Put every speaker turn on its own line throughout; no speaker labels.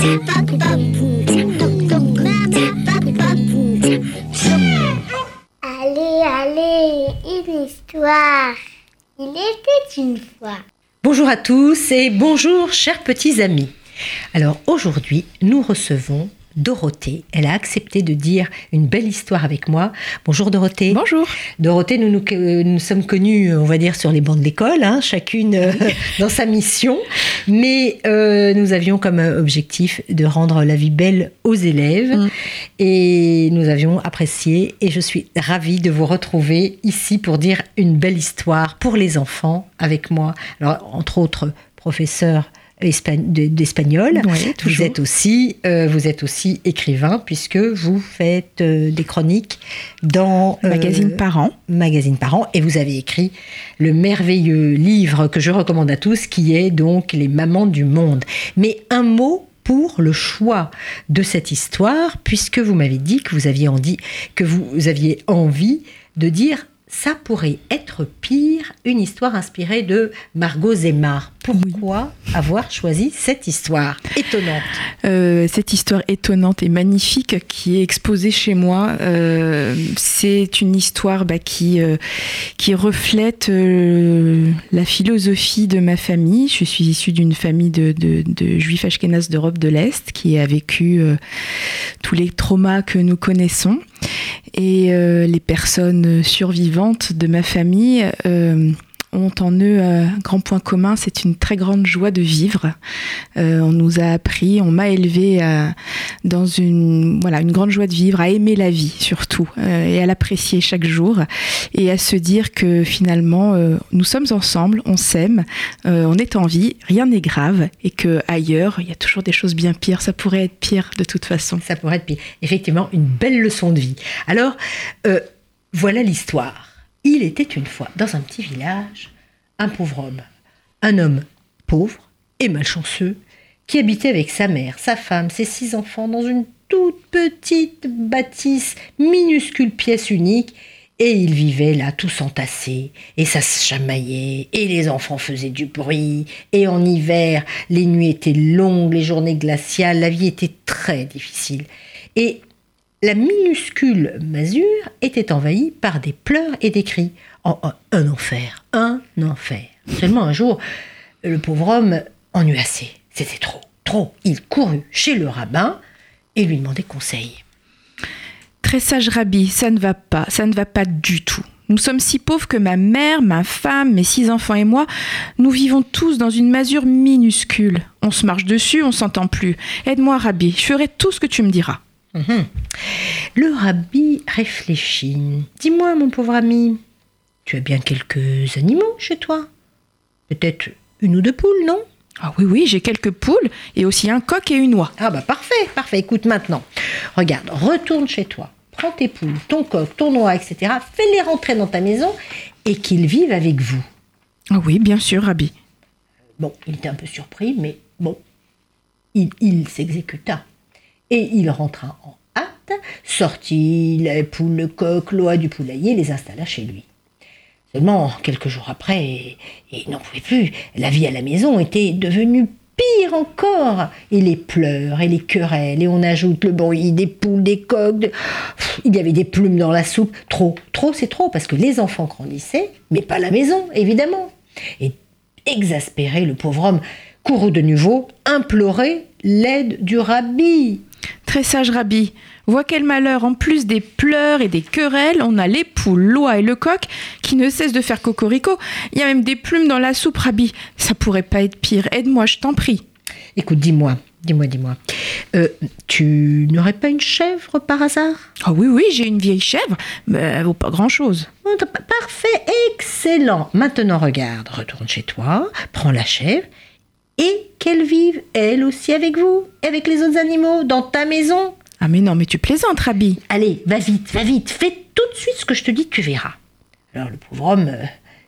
Allez, allez, une histoire. Il était une fois.
Bonjour à tous et bonjour chers petits amis. Alors aujourd'hui, nous recevons Dorothée. Elle a accepté de dire une belle histoire avec moi. Bonjour Dorothée.
Bonjour.
Dorothée, nous nous, nous sommes connus, on va dire, sur les bancs de l'école, hein, chacune euh, dans sa mission. Mais euh, nous avions comme objectif de rendre la vie belle aux élèves.
Mm.
Et nous avions apprécié. Et je suis ravie de vous retrouver ici pour dire une belle histoire pour les enfants avec moi. Alors, entre autres, professeur d'espagnol.
Oui,
vous êtes aussi, euh, vous êtes aussi écrivain puisque vous faites euh, des chroniques dans euh,
Magazine par an.
Magazine par an et vous avez écrit le merveilleux livre que je recommande à tous qui est donc Les mamans du monde. Mais un mot pour le choix de cette histoire puisque vous m'avez dit que vous aviez envie que vous aviez envie de dire ça pourrait être pire, une histoire inspirée de Margot Zemar. Pourquoi avoir choisi cette histoire étonnante?
Euh, cette histoire étonnante et magnifique qui est exposée chez moi, euh, c'est une histoire bah, qui, euh, qui reflète la philosophie de ma famille. Je suis issue d'une famille de, de, de juifs ashkénazes d'Europe de l'Est qui a vécu tous les traumas que nous connaissons. Et euh, les personnes survivantes de ma famille euh, ont en eux un grand point commun, c'est une très grande joie de vivre. Euh, on nous a appris, on m'a élevé à- dans une, voilà, une grande joie de vivre, à aimer la vie surtout, euh, et à l'apprécier chaque jour, et à se dire que finalement, euh, nous sommes ensemble, on s'aime, euh, on est en vie, rien n'est grave, et que ailleurs, il y a toujours des choses bien pires, ça pourrait être pire de toute façon.
Ça pourrait être pire. Effectivement, une belle leçon de vie. Alors, euh, voilà l'histoire. Il était une fois, dans un petit village, un pauvre homme. Un homme pauvre et malchanceux qui habitait avec sa mère, sa femme, ses six enfants dans une toute petite bâtisse, minuscule pièce unique. Et ils vivaient là tous entassés, et ça se chamaillait, et les enfants faisaient du bruit, et en hiver, les nuits étaient longues, les journées glaciales, la vie était très difficile. Et la minuscule masure était envahie par des pleurs et des cris. Oh, oh, un enfer, un enfer. Seulement un jour, le pauvre homme en eut assez. C'était trop, trop. Il courut chez le rabbin et lui demandait conseil.
Très sage Rabbi, ça ne va pas, ça ne va pas du tout. Nous sommes si pauvres que ma mère, ma femme, mes six enfants et moi, nous vivons tous dans une masure minuscule. On se marche dessus, on s'entend plus. Aide-moi, Rabbi, je ferai tout ce que tu me diras.
Mhm. Le rabbi réfléchit. Dis-moi, mon pauvre ami, tu as bien quelques animaux chez toi? Peut-être une ou deux poules, non?
Ah oui, oui, j'ai quelques poules et aussi un coq et une oie.
Ah bah parfait, parfait. Écoute maintenant. Regarde, retourne chez toi. Prends tes poules, ton coq, ton oie, etc. Fais-les rentrer dans ta maison et qu'ils vivent avec vous.
Ah oui, bien sûr, Rabbi.
Bon, il était un peu surpris, mais bon, il, il s'exécuta. Et il rentra en hâte, sortit les poules, le coq, l'oie du poulailler, les installa chez lui. Seulement, quelques jours après, il n'en pouvait plus, la vie à la maison était devenue pire encore. Et les pleurs et les querelles, et on ajoute le bruit des poules, des coqs. Il y avait des plumes dans la soupe. Trop, trop, c'est trop, parce que les enfants grandissaient, mais pas la maison, évidemment. Et exaspéré, le pauvre homme courut de nouveau implorer l'aide du rabbi.
Très sage Rabbi. Vois quel malheur, en plus des pleurs et des querelles, on a les poules, l'oie et le coq qui ne cessent de faire cocorico. Il y a même des plumes dans la soupe, Rabbi. Ça pourrait pas être pire. Aide-moi, je t'en prie.
Écoute, dis-moi, dis-moi, dis-moi. Euh, tu n'aurais pas une chèvre par hasard?
Ah oui, oui, j'ai une vieille chèvre, mais elle vaut pas grand-chose.
Oh, Parfait, excellent. Maintenant, regarde, retourne chez toi, prends la chèvre et qu'elle vive, elle aussi, avec vous, avec les autres animaux, dans ta maison.
Ah mais non, mais tu plaisantes, Rabbi.
Allez, va vite, va vite, fais tout de suite ce que je te dis, tu verras. Alors le pauvre homme euh,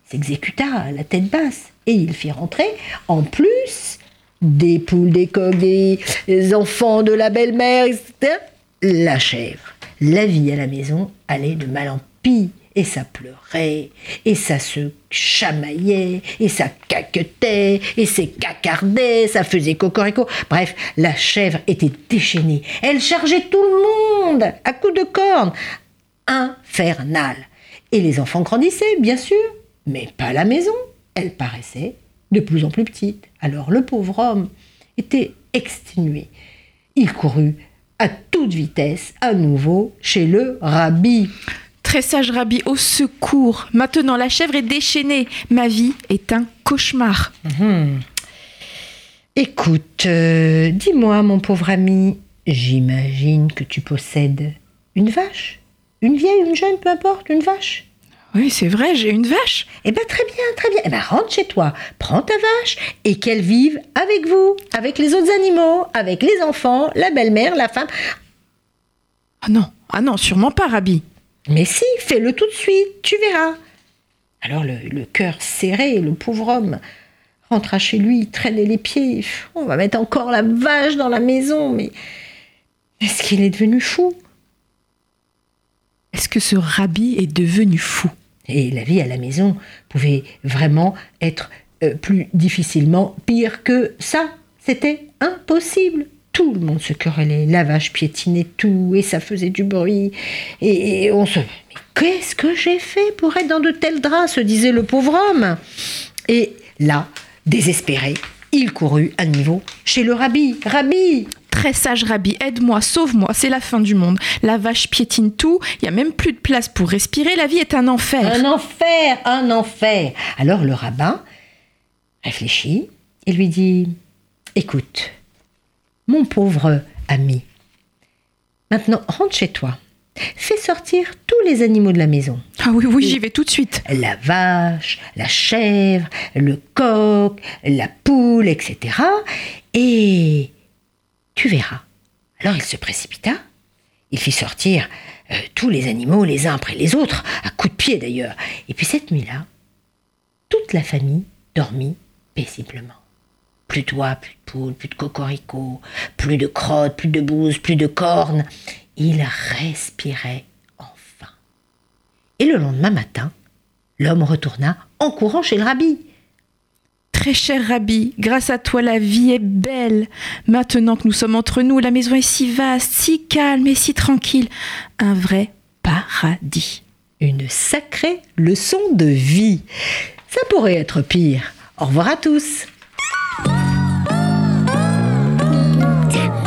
s'exécuta, la tête basse, et il fit rentrer, en plus des poules, des coqs, des, des enfants de la belle-mère, etc., la chèvre. La vie à la maison allait de mal en pis. Et ça pleurait, et ça se chamaillait, et ça caquetait, et c'est cacardait, ça faisait cocorico. Bref, la chèvre était déchaînée. Elle chargeait tout le monde à coups de cornes. Infernal. Et les enfants grandissaient, bien sûr, mais pas la maison. Elle paraissait de plus en plus petite. Alors le pauvre homme était exténué. Il courut à toute vitesse à nouveau chez le rabbi.
Très sage rabbi, au secours. Maintenant, la chèvre est déchaînée. Ma vie est un cauchemar.
Hum. Écoute, euh, dis-moi, mon pauvre ami, j'imagine que tu possèdes une vache Une vieille, une jeune, peu importe, une vache
Oui, c'est vrai, j'ai une vache.
Eh bien, très bien, très bien. Eh bien, rentre chez toi, prends ta vache et qu'elle vive avec vous, avec les autres animaux, avec les enfants, la belle-mère, la femme.
Ah non, ah non, sûrement pas, rabbi.
Mais si, fais-le tout de suite, tu verras. Alors le, le cœur serré, le pauvre homme rentra chez lui, traînait les pieds. On va mettre encore la vache dans la maison, mais est-ce qu'il est devenu fou?
Est-ce que ce rabbi est devenu fou?
Et la vie à la maison pouvait vraiment être euh, plus difficilement pire que ça. C'était impossible. Tout le monde se querellait, la vache piétinait tout et ça faisait du bruit. Et, et on se... Mais qu'est-ce que j'ai fait pour être dans de tels draps se disait le pauvre homme. Et là, désespéré, il courut à nouveau chez le rabbi. Rabbi
Très sage rabbi, aide-moi, sauve-moi, c'est la fin du monde. La vache piétine tout, il y a même plus de place pour respirer, la vie est un enfer.
Un enfer, un enfer. Alors le rabbin réfléchit et lui dit Écoute, mon pauvre ami, maintenant rentre chez toi. Fais sortir tous les animaux de la maison.
Ah oui, oui, j'y vais tout de suite.
La vache, la chèvre, le coq, la poule, etc. Et tu verras. Alors il se précipita. Il fit sortir euh, tous les animaux les uns après les autres, à coups de pied d'ailleurs. Et puis cette nuit-là, toute la famille dormit paisiblement. Plus d'oies, plus de poules, plus de cocoricots, plus de crottes, plus de bouses, plus de cornes. Il respirait enfin. Et le lendemain matin, l'homme retourna en courant chez le rabbi.
Très cher rabbi, grâce à toi la vie est belle. Maintenant que nous sommes entre nous, la maison est si vaste, si calme et si tranquille. Un vrai paradis.
Une sacrée leçon de vie. Ça pourrait être pire. Au revoir à tous.
Yeah.